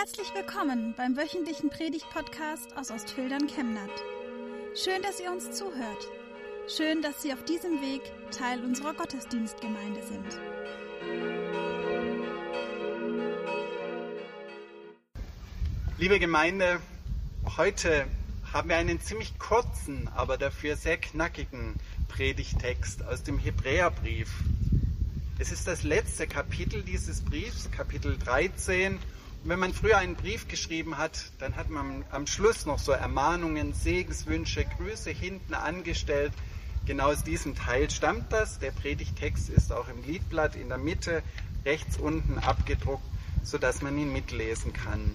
Herzlich willkommen beim wöchentlichen Predigt-Podcast aus Ostfildern Chemnat. Schön, dass ihr uns zuhört. Schön, dass Sie auf diesem Weg Teil unserer Gottesdienstgemeinde sind. Liebe Gemeinde, heute haben wir einen ziemlich kurzen, aber dafür sehr knackigen Predigtext aus dem Hebräerbrief. Es ist das letzte Kapitel dieses Briefs, Kapitel 13. Wenn man früher einen Brief geschrieben hat, dann hat man am Schluss noch so Ermahnungen, Segenswünsche, Grüße hinten angestellt. Genau aus diesem Teil stammt das. Der Predigtext ist auch im Liedblatt in der Mitte rechts unten abgedruckt, sodass man ihn mitlesen kann.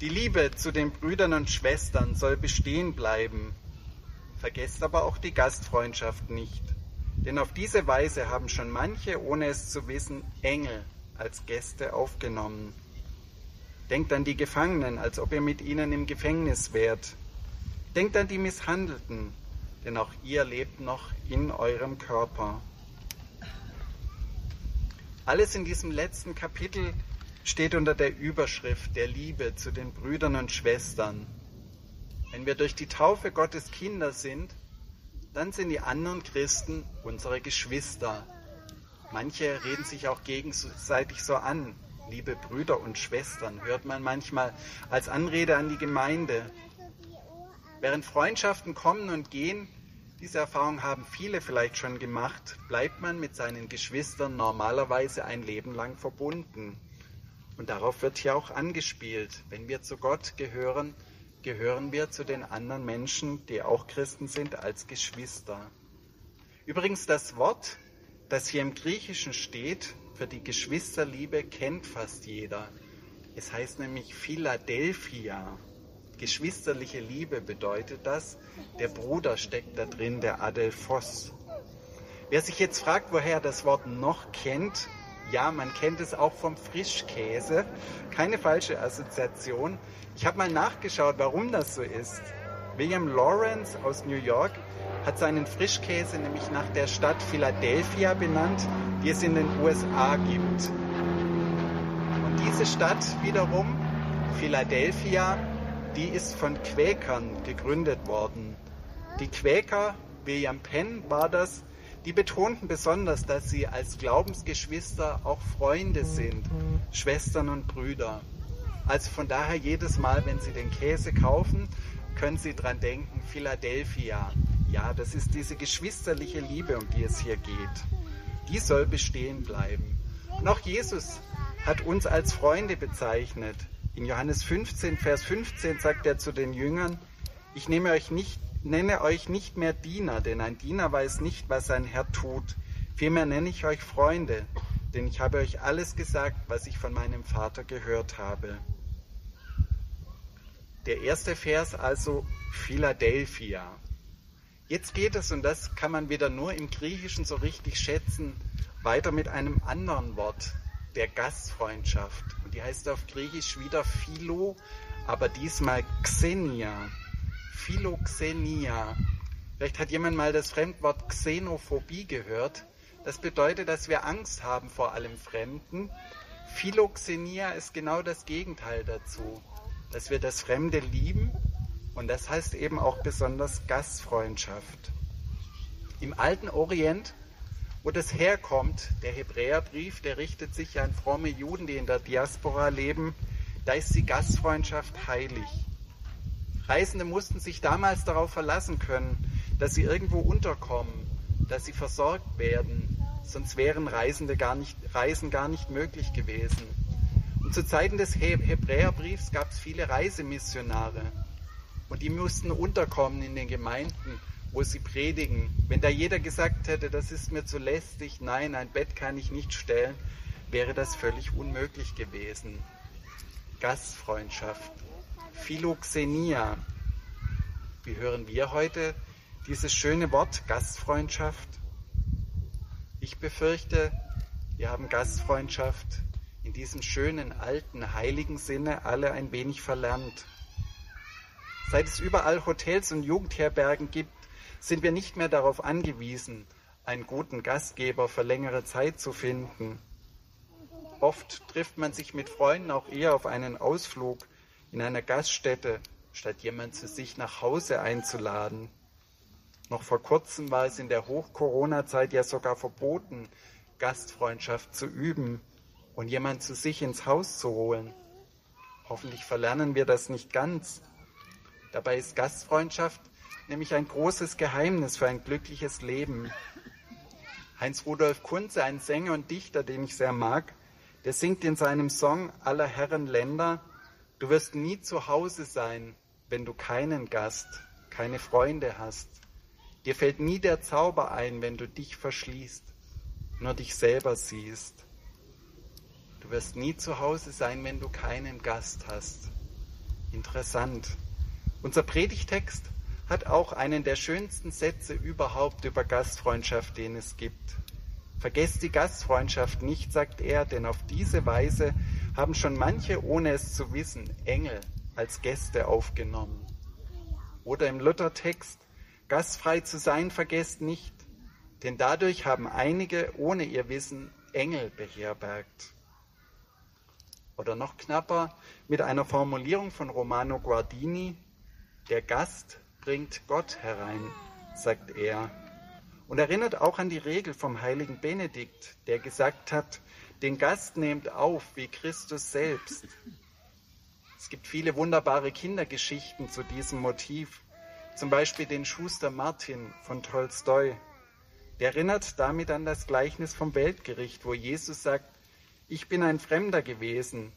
Die Liebe zu den Brüdern und Schwestern soll bestehen bleiben. Vergesst aber auch die Gastfreundschaft nicht. Denn auf diese Weise haben schon manche, ohne es zu wissen, Engel als Gäste aufgenommen. Denkt an die Gefangenen, als ob ihr mit ihnen im Gefängnis wärt. Denkt an die Misshandelten, denn auch ihr lebt noch in eurem Körper. Alles in diesem letzten Kapitel steht unter der Überschrift der Liebe zu den Brüdern und Schwestern. Wenn wir durch die Taufe Gottes Kinder sind, dann sind die anderen Christen unsere Geschwister. Manche reden sich auch gegenseitig so an. Liebe Brüder und Schwestern hört man manchmal als Anrede an die Gemeinde. Während Freundschaften kommen und gehen, diese Erfahrung haben viele vielleicht schon gemacht, bleibt man mit seinen Geschwistern normalerweise ein Leben lang verbunden. Und darauf wird hier auch angespielt. Wenn wir zu Gott gehören, gehören wir zu den anderen Menschen, die auch Christen sind, als Geschwister. Übrigens, das Wort, das hier im Griechischen steht, für die Geschwisterliebe kennt fast jeder. Es heißt nämlich Philadelphia. Geschwisterliche Liebe bedeutet das. Der Bruder steckt da drin, der Adelphos. Wer sich jetzt fragt, woher er das Wort noch kennt, ja, man kennt es auch vom Frischkäse. Keine falsche Assoziation. Ich habe mal nachgeschaut, warum das so ist. William Lawrence aus New York hat seinen Frischkäse nämlich nach der Stadt Philadelphia benannt, die es in den USA gibt. Und diese Stadt wiederum, Philadelphia, die ist von Quäkern gegründet worden. Die Quäker, William Penn war das, die betonten besonders, dass sie als Glaubensgeschwister auch Freunde sind, Schwestern und Brüder. Also von daher jedes Mal, wenn Sie den Käse kaufen, können Sie dran denken, Philadelphia. Ja, das ist diese geschwisterliche Liebe, um die es hier geht. Die soll bestehen bleiben. Auch Jesus hat uns als Freunde bezeichnet. In Johannes 15, Vers 15 sagt er zu den Jüngern, ich nehme euch nicht, nenne euch nicht mehr Diener, denn ein Diener weiß nicht, was sein Herr tut. Vielmehr nenne ich euch Freunde, denn ich habe euch alles gesagt, was ich von meinem Vater gehört habe. Der erste Vers also Philadelphia. Jetzt geht es, und das kann man wieder nur im Griechischen so richtig schätzen, weiter mit einem anderen Wort, der Gastfreundschaft. Und die heißt auf Griechisch wieder Philo, aber diesmal Xenia. Philoxenia. Vielleicht hat jemand mal das Fremdwort Xenophobie gehört. Das bedeutet, dass wir Angst haben vor allem Fremden. Philoxenia ist genau das Gegenteil dazu dass wir das Fremde lieben und das heißt eben auch besonders Gastfreundschaft. Im alten Orient, wo das herkommt, der Hebräerbrief, der richtet sich an fromme Juden, die in der Diaspora leben, da ist die Gastfreundschaft heilig. Reisende mussten sich damals darauf verlassen können, dass sie irgendwo unterkommen, dass sie versorgt werden, sonst wären Reisende gar nicht, Reisen gar nicht möglich gewesen. Und zu Zeiten des Hebräerbriefs gab es viele Reisemissionare. Und die mussten unterkommen in den Gemeinden, wo sie predigen. Wenn da jeder gesagt hätte, das ist mir zu lästig, nein, ein Bett kann ich nicht stellen, wäre das völlig unmöglich gewesen. Gastfreundschaft, Philoxenia. Wie hören wir heute dieses schöne Wort Gastfreundschaft? Ich befürchte, wir haben Gastfreundschaft in diesem schönen, alten, heiligen Sinne alle ein wenig verlernt. Seit es überall Hotels und Jugendherbergen gibt, sind wir nicht mehr darauf angewiesen, einen guten Gastgeber für längere Zeit zu finden. Oft trifft man sich mit Freunden auch eher auf einen Ausflug in einer Gaststätte, statt jemand zu sich nach Hause einzuladen. Noch vor kurzem war es in der Hoch-Corona-Zeit ja sogar verboten, Gastfreundschaft zu üben und jemand zu sich ins Haus zu holen. Hoffentlich verlernen wir das nicht ganz. Dabei ist Gastfreundschaft nämlich ein großes Geheimnis für ein glückliches Leben. Heinz Rudolf Kunze, ein Sänger und Dichter, den ich sehr mag, der singt in seinem Song Aller Herren Länder, du wirst nie zu Hause sein, wenn du keinen Gast, keine Freunde hast. Dir fällt nie der Zauber ein, wenn du dich verschließt, nur dich selber siehst. Du wirst nie zu Hause sein, wenn du keinen Gast hast. Interessant. Unser Predigtext hat auch einen der schönsten Sätze überhaupt über Gastfreundschaft, den es gibt. Vergesst die Gastfreundschaft nicht, sagt er, denn auf diese Weise haben schon manche, ohne es zu wissen, Engel als Gäste aufgenommen. Oder im Luthertext, gastfrei zu sein, vergesst nicht, denn dadurch haben einige, ohne ihr Wissen, Engel beherbergt. Oder noch knapper, mit einer Formulierung von Romano Guardini, der Gast bringt Gott herein, sagt er und erinnert auch an die Regel vom heiligen Benedikt, der gesagt hat, den Gast nehmt auf wie Christus selbst. Es gibt viele wunderbare Kindergeschichten zu diesem Motiv, zum Beispiel den Schuster Martin von Tolstoi. Der erinnert damit an das Gleichnis vom Weltgericht, wo Jesus sagt, ich bin ein Fremder gewesen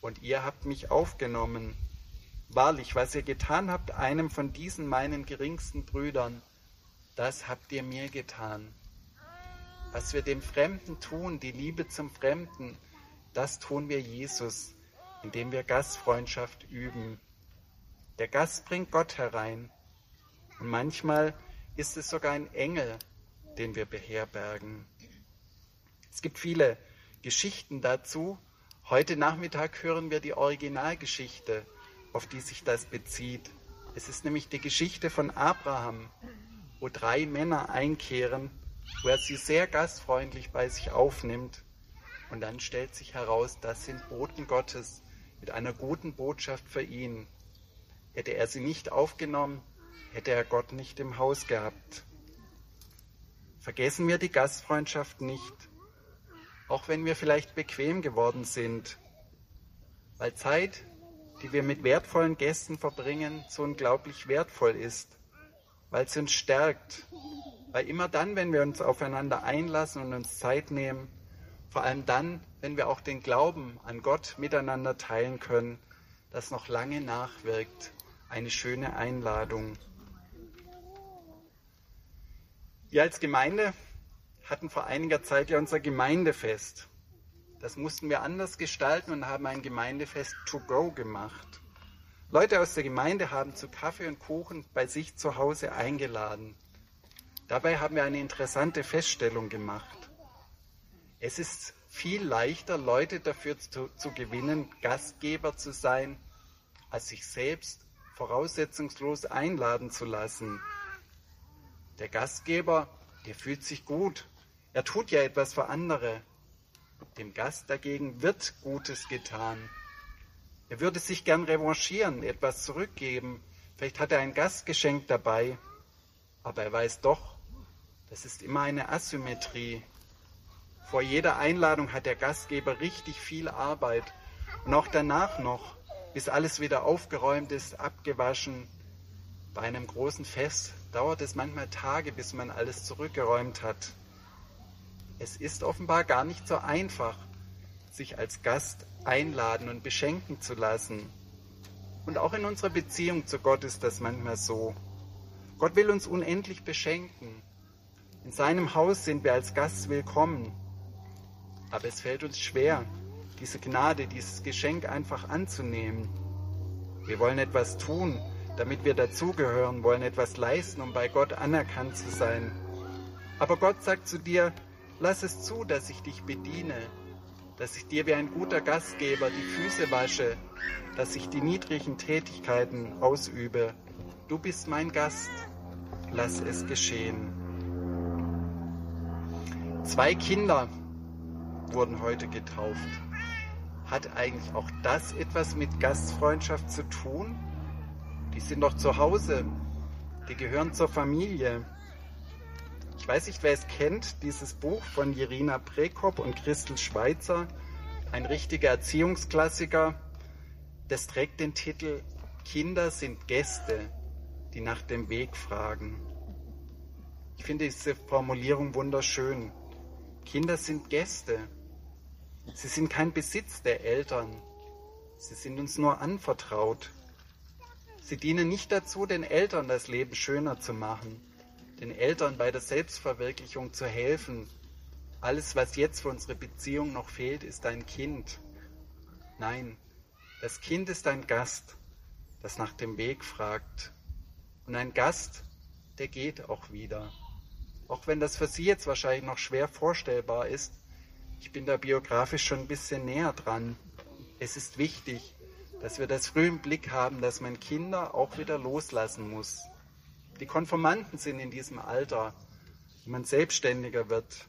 und ihr habt mich aufgenommen. Wahrlich, was ihr getan habt, einem von diesen meinen geringsten Brüdern, das habt ihr mir getan. Was wir dem Fremden tun, die Liebe zum Fremden, das tun wir Jesus, indem wir Gastfreundschaft üben. Der Gast bringt Gott herein. Und manchmal ist es sogar ein Engel, den wir beherbergen. Es gibt viele Geschichten dazu. Heute Nachmittag hören wir die Originalgeschichte, auf die sich das bezieht. Es ist nämlich die Geschichte von Abraham, wo drei Männer einkehren, wo er sie sehr gastfreundlich bei sich aufnimmt. Und dann stellt sich heraus, das sind Boten Gottes mit einer guten Botschaft für ihn. Hätte er sie nicht aufgenommen, hätte er Gott nicht im Haus gehabt. Vergessen wir die Gastfreundschaft nicht, auch wenn wir vielleicht bequem geworden sind, weil Zeit, die wir mit wertvollen Gästen verbringen, so unglaublich wertvoll ist weil es uns stärkt. Weil immer dann, wenn wir uns aufeinander einlassen und uns Zeit nehmen, vor allem dann, wenn wir auch den Glauben an Gott miteinander teilen können, das noch lange nachwirkt. Eine schöne Einladung. Wir als Gemeinde hatten vor einiger Zeit ja unser Gemeindefest. Das mussten wir anders gestalten und haben ein Gemeindefest to go gemacht. Leute aus der Gemeinde haben zu Kaffee und Kuchen bei sich zu Hause eingeladen. Dabei haben wir eine interessante Feststellung gemacht. Es ist viel leichter, Leute dafür zu, zu gewinnen, Gastgeber zu sein, als sich selbst voraussetzungslos einladen zu lassen. Der Gastgeber, der fühlt sich gut. Er tut ja etwas für andere. Dem Gast dagegen wird Gutes getan. Er würde sich gern revanchieren, etwas zurückgeben. Vielleicht hat er ein Gastgeschenk dabei. Aber er weiß doch, das ist immer eine Asymmetrie. Vor jeder Einladung hat der Gastgeber richtig viel Arbeit. Und auch danach noch, bis alles wieder aufgeräumt ist, abgewaschen. Bei einem großen Fest dauert es manchmal Tage, bis man alles zurückgeräumt hat. Es ist offenbar gar nicht so einfach, sich als Gast einladen und beschenken zu lassen. Und auch in unserer Beziehung zu Gott ist das manchmal so. Gott will uns unendlich beschenken. In seinem Haus sind wir als Gast willkommen. Aber es fällt uns schwer, diese Gnade, dieses Geschenk einfach anzunehmen. Wir wollen etwas tun, damit wir dazugehören, wollen etwas leisten, um bei Gott anerkannt zu sein. Aber Gott sagt zu dir, lass es zu, dass ich dich bediene, dass ich dir wie ein guter Gastgeber die Füße wasche, dass ich die niedrigen Tätigkeiten ausübe. Du bist mein Gast, lass es geschehen. Zwei Kinder wurden heute getauft. Hat eigentlich auch das etwas mit Gastfreundschaft zu tun? Die sind doch zu Hause. Die gehören zur Familie. Ich weiß nicht, wer es kennt, dieses Buch von Jirina Prekop und Christel Schweitzer, ein richtiger Erziehungsklassiker. Das trägt den Titel Kinder sind Gäste, die nach dem Weg fragen. Ich finde diese Formulierung wunderschön. Kinder sind Gäste. Sie sind kein Besitz der Eltern. Sie sind uns nur anvertraut. Sie dienen nicht dazu, den Eltern das Leben schöner zu machen, den Eltern bei der Selbstverwirklichung zu helfen. Alles, was jetzt für unsere Beziehung noch fehlt, ist ein Kind. Nein, das Kind ist ein Gast, das nach dem Weg fragt. Und ein Gast, der geht auch wieder. Auch wenn das für Sie jetzt wahrscheinlich noch schwer vorstellbar ist, ich bin da biografisch schon ein bisschen näher dran. Es ist wichtig, dass wir das früh im Blick haben, dass man Kinder auch wieder loslassen muss. Die Konformanten sind in diesem Alter, wo man selbstständiger wird,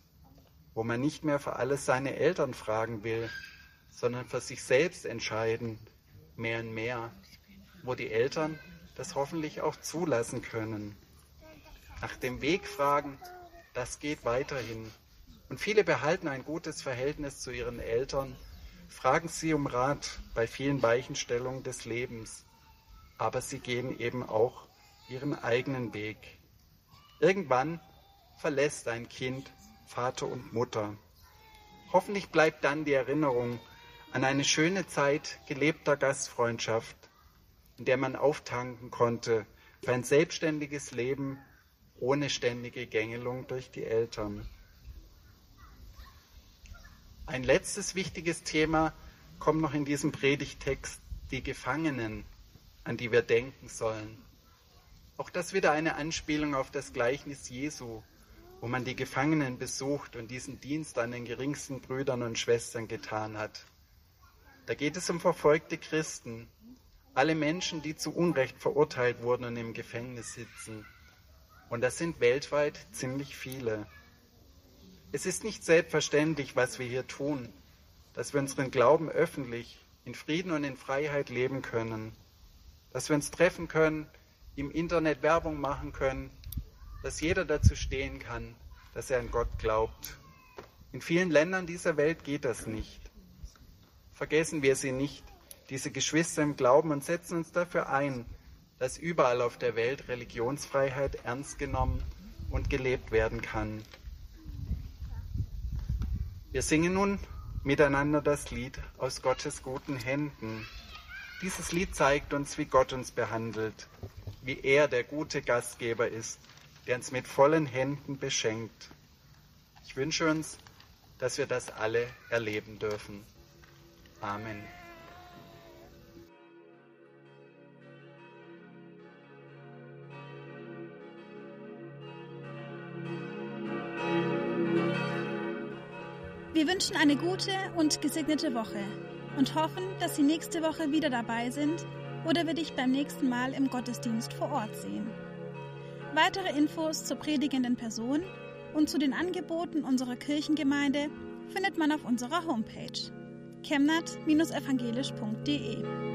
wo man nicht mehr für alles seine Eltern fragen will, sondern für sich selbst entscheiden, mehr und mehr, wo die Eltern das hoffentlich auch zulassen können. Nach dem Weg fragen, das geht weiterhin. Und viele behalten ein gutes Verhältnis zu ihren Eltern, fragen sie um Rat bei vielen Weichenstellungen des Lebens, aber sie gehen eben auch ihren eigenen Weg. Irgendwann verlässt ein Kind Vater und Mutter. Hoffentlich bleibt dann die Erinnerung an eine schöne Zeit gelebter Gastfreundschaft, in der man auftanken konnte für ein selbstständiges Leben ohne ständige Gängelung durch die Eltern. Ein letztes wichtiges Thema kommt noch in diesem Predigtext, die Gefangenen, an die wir denken sollen. Auch das wieder eine Anspielung auf das Gleichnis Jesu, wo man die Gefangenen besucht und diesen Dienst an den geringsten Brüdern und Schwestern getan hat. Da geht es um verfolgte Christen, alle Menschen, die zu Unrecht verurteilt wurden und im Gefängnis sitzen. Und das sind weltweit ziemlich viele. Es ist nicht selbstverständlich, was wir hier tun, dass wir unseren Glauben öffentlich, in Frieden und in Freiheit leben können, dass wir uns treffen können, im Internet Werbung machen können, dass jeder dazu stehen kann, dass er an Gott glaubt. In vielen Ländern dieser Welt geht das nicht. Vergessen wir sie nicht, diese Geschwister im Glauben, und setzen uns dafür ein, dass überall auf der Welt Religionsfreiheit ernst genommen und gelebt werden kann. Wir singen nun miteinander das Lied aus Gottes guten Händen. Dieses Lied zeigt uns, wie Gott uns behandelt, wie er der gute Gastgeber ist, der uns mit vollen Händen beschenkt. Ich wünsche uns, dass wir das alle erleben dürfen. Amen. Wir wünschen eine gute und gesegnete Woche und hoffen, dass Sie nächste Woche wieder dabei sind oder wir dich beim nächsten Mal im Gottesdienst vor Ort sehen. Weitere Infos zur predigenden Person und zu den Angeboten unserer Kirchengemeinde findet man auf unserer Homepage chemnat-evangelisch.de.